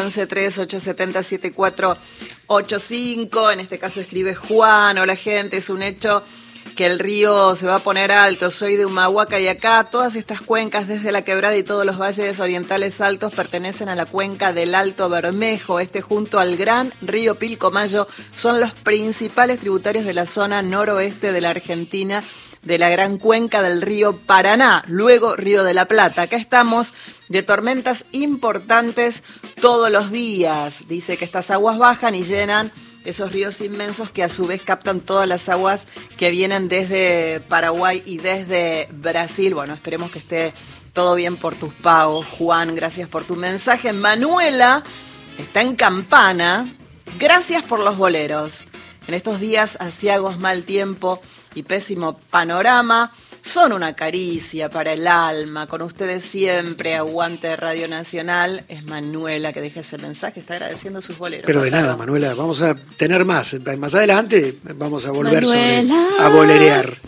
1138707485, en este caso escribe Juan, hola gente, es un hecho que el río se va a poner alto, soy de Humahuaca y acá todas estas cuencas desde la quebrada y todos los valles orientales altos pertenecen a la cuenca del Alto Bermejo, este junto al gran río Pilcomayo son los principales tributarios de la zona noroeste de la Argentina de la gran cuenca del río Paraná, luego Río de la Plata. Acá estamos de tormentas importantes todos los días. Dice que estas aguas bajan y llenan esos ríos inmensos que a su vez captan todas las aguas que vienen desde Paraguay y desde Brasil. Bueno, esperemos que esté todo bien por tus pagos, Juan. Gracias por tu mensaje. Manuela está en Campana. Gracias por los boleros. En estos días asiagos, mal tiempo y pésimo panorama son una caricia para el alma. Con ustedes siempre, aguante Radio Nacional. Es Manuela que deja ese mensaje, está agradeciendo sus boleros. Pero de nada, Manuela, vamos a tener más. Más adelante vamos a volver a bolerear.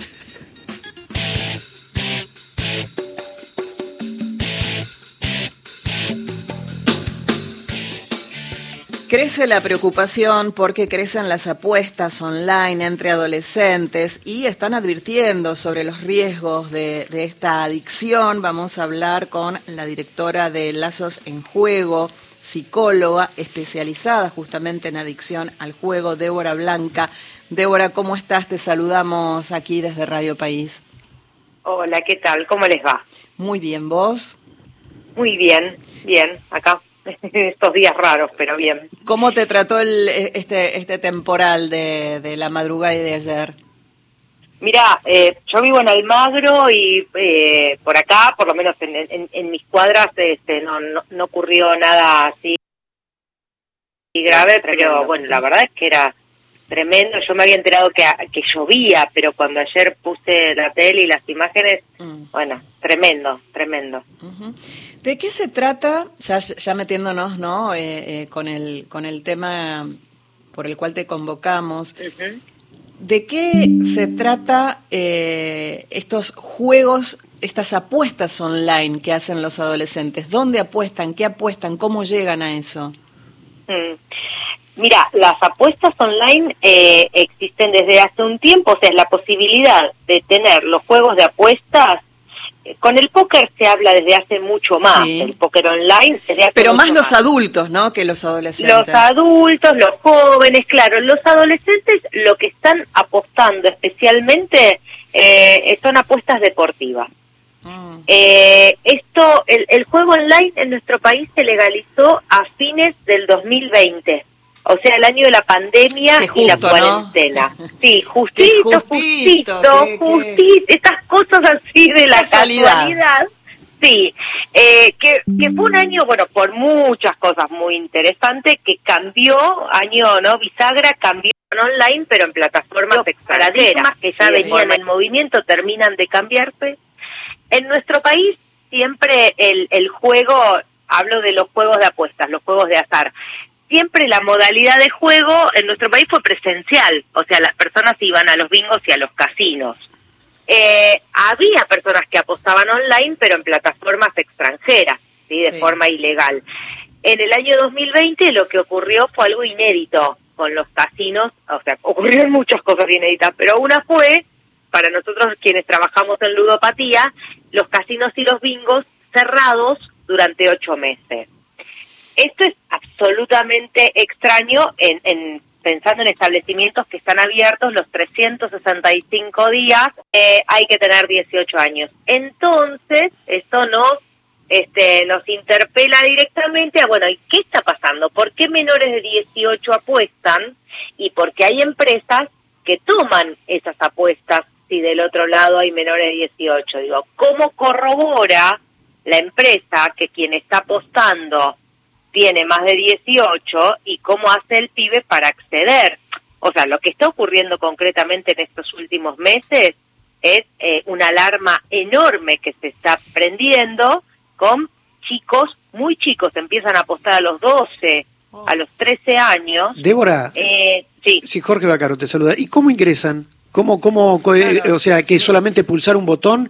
Crece la preocupación porque crecen las apuestas online entre adolescentes y están advirtiendo sobre los riesgos de, esta adicción. Vamos a hablar con la directora de Lazos en Juego, psicóloga especializada justamente en adicción al juego, Débora Blanca. Débora, ¿cómo estás? Te saludamos aquí desde Radio País. Hola, ¿qué tal? ¿Cómo les va? Muy bien, ¿vos? Muy bien, bien, acá estos días raros, pero bien. ¿Cómo te trató el, este, este temporal de, de la madrugada y de ayer? Mira, eh, yo vivo en Almagro y eh, por acá, por lo menos en, en, mis cuadras, este, no, no, ocurrió nada así grave, pero bueno, la verdad es que era tremendo. Yo me había enterado que, que llovía, pero cuando ayer puse la tele y las imágenes, mm. bueno, tremendo, tremendo. ¿De qué se trata, ya, ya metiéndonos ¿no? Eh, eh, con, el, con el tema por el cual te convocamos, ¿de qué se trata eh, estos juegos, estas apuestas online que hacen los adolescentes? ¿Dónde apuestan? ¿Qué apuestan? ¿Cómo llegan a eso? Mm. Mira, las apuestas online existen desde hace un tiempo, o sea, es la posibilidad de tener los juegos de apuestas con el póker se habla desde hace mucho más, el póker online. Pero más los adultos, ¿no? Que los adolescentes. Los adultos, los jóvenes, claro. Los adolescentes lo que están apostando especialmente eh, son apuestas deportivas. Mm. Eh, esto, el, el juego online en nuestro país se legalizó a fines del 2020 o sea, el año de la pandemia y la cuarentena. Sí, justito, justito, justito, estas cosas así de la casualidad. Sí, eh, que, que fue un año, bueno, por muchas cosas muy interesantes, que cambió, año, ¿no? Bisagra cambió online, pero en plataformas extranjeras que ya venían en movimiento, terminan de cambiarse. En nuestro país siempre el, el juego, hablo de los juegos de apuestas, los juegos de azar, siempre la modalidad de juego en nuestro país fue presencial, o sea, las personas iban a los bingos y a los casinos. Eh, había personas que apostaban online, pero en plataformas extranjeras, ¿sí? de forma ilegal. En el año 2020 lo que ocurrió fue algo inédito con los casinos, o sea, ocurrieron muchas cosas inéditas, pero una fue, para nosotros quienes trabajamos en ludopatía, los casinos y los bingos cerrados durante ocho meses. Esto es absolutamente extraño en, pensando en establecimientos que están abiertos los 365 días, eh, hay que tener 18 años. Entonces, esto nos este, nos interpela directamente a, bueno, ¿y qué está pasando? ¿Por qué menores de 18 apuestan? Y por qué hay empresas que toman esas apuestas si del otro lado hay menores de 18? Digo, ¿cómo corrobora la empresa que quien está apostando tiene más de 18 y cómo hace el pibe para acceder. O sea, lo que está ocurriendo concretamente en estos últimos meses es eh, una alarma enorme que se está prendiendo con chicos muy chicos, empiezan a apostar a los 12, a los 13 años. Débora, eh, sí. sí, Jorge Bacaro te saluda. ¿Y cómo ingresan? ¿Cómo, cómo, eh, o sea, que solamente pulsar un botón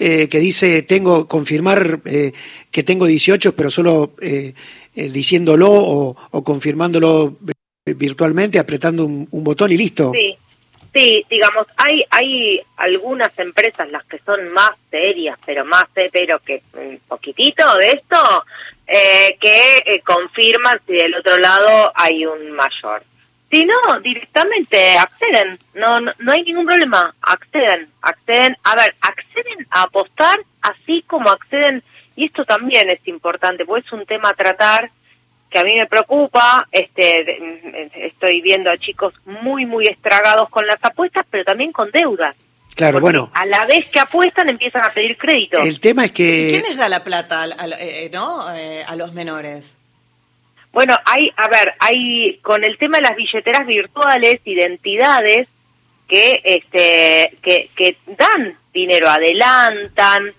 eh, que dice tengo confirmar que tengo 18, pero solo eh, diciéndolo o, confirmándolo virtualmente, apretando un, botón y listo. Sí, sí, digamos, hay, hay algunas empresas, las que son más serias, pero más, pero que un poquitito de esto, eh, que eh, confirman si del otro lado hay un mayor. Si no, directamente acceden, no, no, no hay ningún problema, acceden, acceden, a ver, acceden a apostar así como acceden, y esto también es importante, porque es un tema a tratar que a mí me preocupa, este, estoy viendo a chicos muy, muy estragados con las apuestas, pero también con deudas. Claro, bueno. A la vez que apuestan empiezan a pedir crédito. El tema es que... ¿Y quién les da la plata a, eh, ¿no? Eh, a los menores? Bueno, hay, a ver, hay con el tema de las billeteras virtuales, identidades que, este, que, que dan dinero, adelantan,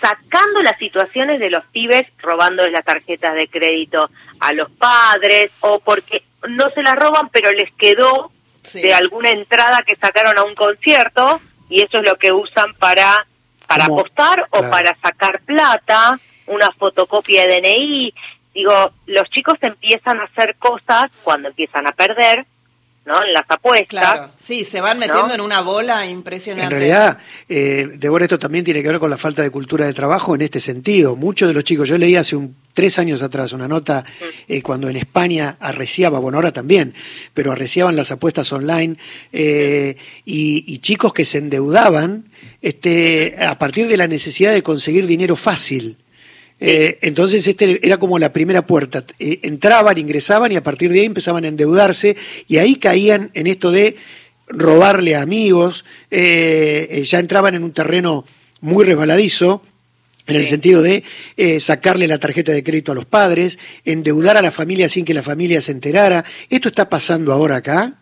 sacando las situaciones de los pibes robándoles las tarjetas de crédito a los padres o porque no se las roban pero les quedó de alguna entrada que sacaron a un concierto y eso es lo que usan para para apostar o para sacar plata, una fotocopia de DNI. Digo, los chicos empiezan a hacer cosas cuando empiezan a perder, ¿no? En las apuestas. Claro, sí, se van metiendo en una bola impresionante. En realidad, eh, Débora, esto también tiene que ver con la falta de cultura de trabajo en este sentido. Muchos de los chicos, yo leí hace un tres años atrás una nota mm. eh, cuando en España arreciaba, bueno, ahora también, pero arreciaban las apuestas online eh, y, chicos que se endeudaban este, a partir de la necesidad de conseguir dinero fácil. Eh, entonces este era como la primera puerta. entraban, ingresaban y a partir de ahí empezaban a endeudarse y ahí caían en esto de robarle a amigos, ya entraban en un terreno muy resbaladizo en el sentido de eh, sacarle la tarjeta de crédito a los padres, endeudar a la familia sin que la familia se enterara. ¿Esto está pasando ahora acá?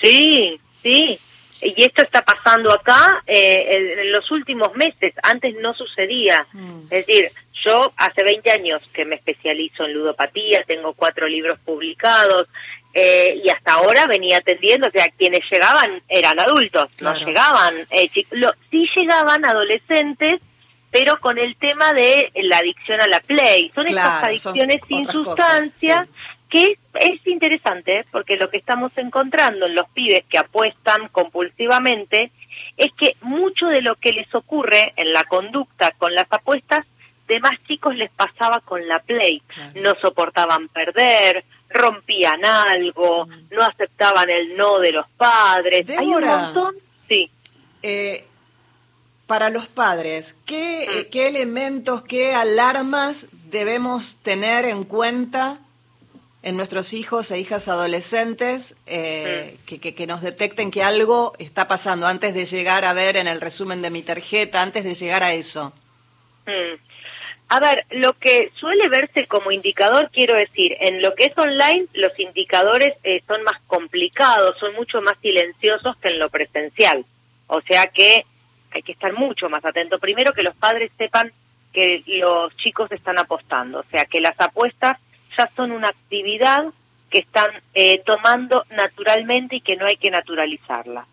Sí, sí. Y esto está pasando acá eh, en los últimos meses. Antes no sucedía. Mm. Es decir, yo hace 20 años que me especializo en ludopatía, tengo cuatro libros publicados, eh, y hasta ahora venía atendiendo, o sea, quienes llegaban eran adultos, no llegaban, eh, sí llegaban adolescentes pero con el tema de la adicción a la play. Son estas adicciones sin sustancia que es, interesante porque lo que estamos encontrando en los pibes que apuestan compulsivamente es que mucho de lo que les ocurre en la conducta con las apuestas de más chicos les pasaba con la play. No soportaban perder, rompían algo, no aceptaban el no de los padres. Hay un montón, sí. Eh, para los padres, ¿qué, mm. ¿qué, elementos, qué alarmas debemos tener en cuenta en nuestros hijos e hijas adolescentes eh, que, que, nos detecten que algo está pasando antes de llegar a ver en el resumen de mi tarjeta, antes de llegar a eso? Mm. A ver, lo que suele verse como indicador, quiero decir, en lo que es online, los indicadores eh, son más complicados, son mucho más silenciosos que en lo presencial. O sea que hay que estar mucho más atento. Primero que los padres sepan que los chicos están apostando, o sea, que las apuestas ya son una actividad que están eh, tomando naturalmente y que no hay que naturalizarla.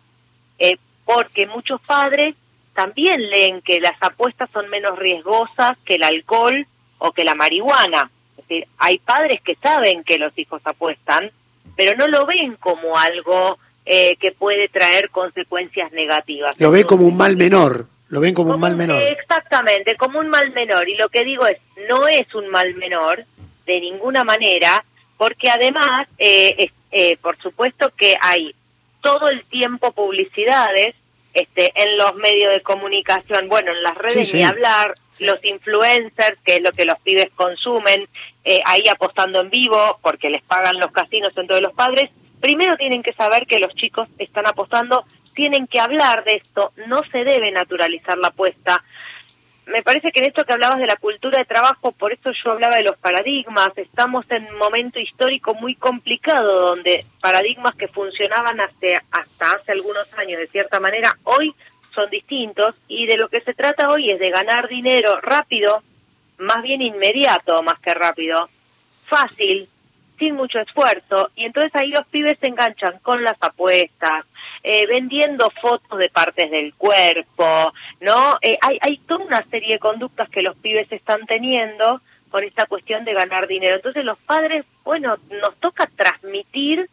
Eh, porque muchos padres también leen que las apuestas son menos riesgosas que el alcohol o que la marihuana. Es decir, hay padres que saben que los hijos apuestan, pero no lo ven como algo eh, que puede traer consecuencias negativas. Lo ve como un mal menor, lo ven como, un mal menor. Exactamente, como un mal menor. Y lo que digo es, no es un mal menor de ninguna manera, porque además, eh, eh, por supuesto que hay todo el tiempo publicidades este, en los medios de comunicación, bueno, en las redes ni hablar, los influencers, que es lo que los pibes consumen, ahí apostando en vivo, porque les pagan los casinos en todos los padres, primero tienen que saber que los chicos están apostando, tienen que hablar de esto, no se debe naturalizar la apuesta. Me parece que en esto que hablabas de la cultura de trabajo, por eso yo hablaba de los paradigmas, estamos en un momento histórico muy complicado donde paradigmas que funcionaban hasta, hasta hace algunos años de cierta manera, hoy son distintos. Y de lo que se trata hoy es de ganar dinero rápido, más bien inmediato más que rápido, fácil, sin mucho esfuerzo y entonces ahí los pibes se enganchan con las apuestas, eh, vendiendo fotos de partes del cuerpo, ¿no? Eh, hay, hay toda una serie de conductas que los pibes están teniendo con esta cuestión de ganar dinero. Entonces los padres, bueno, nos toca transmitir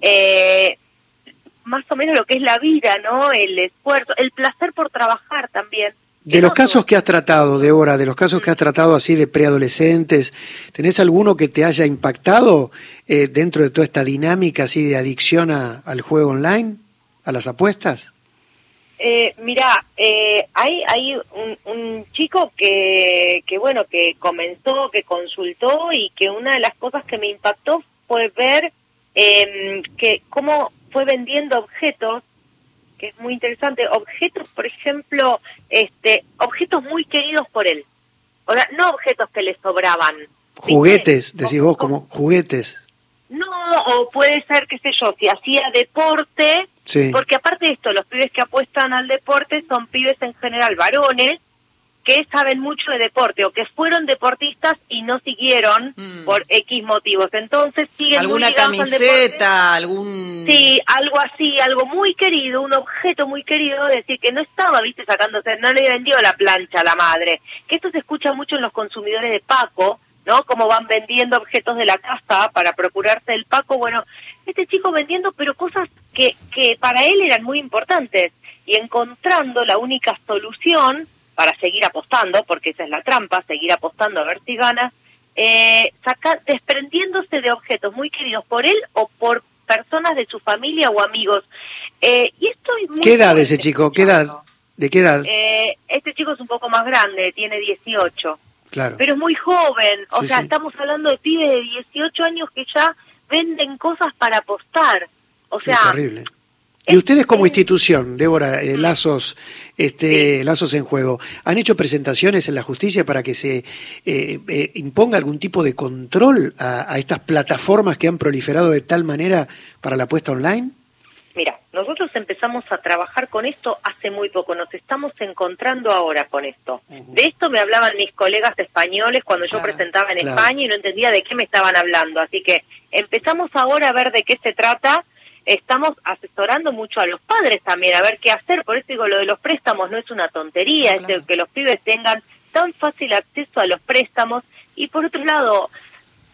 eh, más o menos lo que es la vida, ¿no? El esfuerzo, el placer por trabajar también. De los casos que has tratado, Débora, de los casos que has tratado así de preadolescentes, ¿tenés alguno que te haya impactado eh, dentro de toda esta dinámica así de adicción al juego online, a las apuestas? Eh, mira, eh, hay, hay un, chico que, que, bueno, que comenzó, que consultó y que una de las cosas que me impactó fue ver eh, que cómo fue vendiendo objetos que es muy interesante, objetos, por ejemplo, este, objetos muy queridos por él. O sea, no objetos que le sobraban. Juguetes, decís vos, como juguetes. No, o puede ser, qué sé yo, si hacía deporte, porque aparte de esto, los pibes que apuestan al deporte son pibes en general varones, que saben mucho de deporte o que fueron deportistas y no siguieron mm. por X motivos. Entonces siguen alguna camiseta, algún Sí, algo así, algo muy querido, un objeto muy querido, decir que no estaba, viste, sacándose, no le vendió la plancha a la madre. Que esto se escucha mucho en los consumidores de Paco, ¿no? Como van vendiendo objetos de la casa para procurarse el Paco, bueno, este chico vendiendo pero cosas que que para él eran muy importantes y encontrando la única solución para seguir apostando, porque esa es la trampa, seguir apostando a ver si gana, eh, saca, desprendiéndose de objetos muy queridos por él o por personas de su familia o amigos. Eh, y esto es muy ¿Qué edad ese chico? ¿Qué edad? ¿De qué edad? Eh, este chico es un poco más grande, tiene 18. Claro. Pero es muy joven, o sea, estamos hablando de pibes de 18 años que ya venden cosas para apostar. O sea, terrible. Y ustedes como institución, Débora, eh, Lazos, este, Lazos en Juego, ¿han hecho presentaciones en la justicia para que se eh, eh, imponga algún tipo de control a, estas plataformas que han proliferado de tal manera para la apuesta online? Mira, nosotros empezamos a trabajar con esto hace muy poco, nos estamos encontrando ahora con esto. De esto me hablaban mis colegas españoles cuando yo presentaba en España y no entendía de qué me estaban hablando. Así que empezamos ahora a ver de qué se trata estamos asesorando mucho a los padres también a ver qué hacer. Por eso digo, lo de los préstamos no es una tontería, es que los pibes tengan tan fácil acceso a los préstamos. Y por otro lado,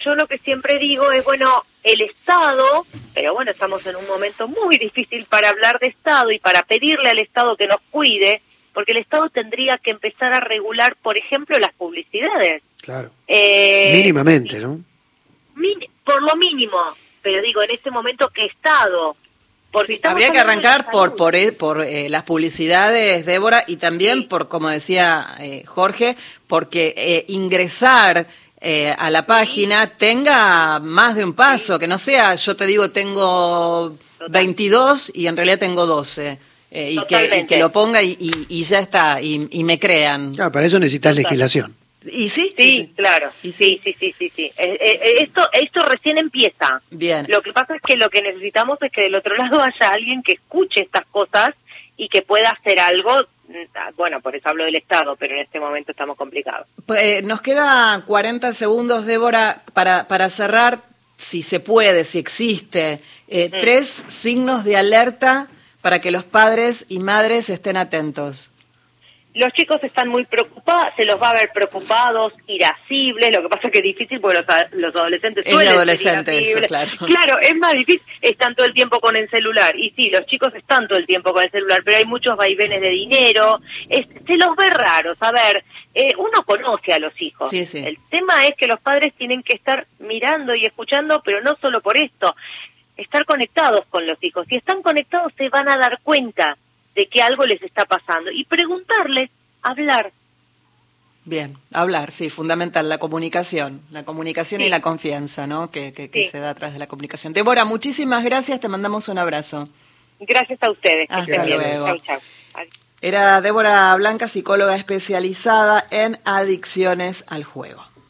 yo lo que siempre digo es, bueno, el Estado, pero bueno, estamos en un momento muy difícil para hablar de Estado y para pedirle al Estado que nos cuide, porque el Estado tendría que empezar a regular, por ejemplo, las publicidades. Claro. Eh, Mínimamente, ¿no? por lo mínimo, pero digo, en este momento, ¿qué Estado? Porque habría que arrancar por por, eh, por eh, las publicidades, Débora, y también por, como decía eh, Jorge, porque ingresar a la página tenga más de un paso, que no sea, yo te digo, tengo 22 y en realidad tengo 12. y, que, lo ponga y, ya está, y, me crean. Ah, para eso necesitas legislación. ¿Y sí? Sí, claro. ¿Y sí? sí, sí, sí, sí, eh, eh, eh, esto, esto recién empieza. Bien. Lo que pasa es que lo que necesitamos es que del otro lado haya alguien que escuche estas cosas y que pueda hacer algo. Mm, bueno, por eso hablo del Estado, pero en este momento estamos complicados. Pues, nos queda 40 segundos, Débora, para, para cerrar, si se puede, si existe, mm. tres signos de alerta para que los padres y madres estén atentos. Los chicos están muy preocupados, se los va a ver preocupados, irascibles, lo que pasa es que es difícil porque los, adolescentes es suelen adolescente claro. Claro, es más difícil, están todo el tiempo con el celular. Y sí, los chicos están todo el tiempo con el celular, pero hay muchos vaivenes de dinero, se los ve raros. A ver, eh, uno conoce a los hijos. El tema es que los padres tienen que estar mirando y escuchando, pero no solo por esto, estar conectados con los hijos. Si están conectados se van a dar cuenta de que algo les está pasando y preguntarles, hablar. Bien, hablar, sí, fundamental, la comunicación, la comunicación y la confianza, ¿no? Que, que, se da atrás de la comunicación. Débora, muchísimas gracias, te mandamos un abrazo. Gracias a ustedes. Hasta luego. Era Débora Blanca, psicóloga especializada en adicciones al juego.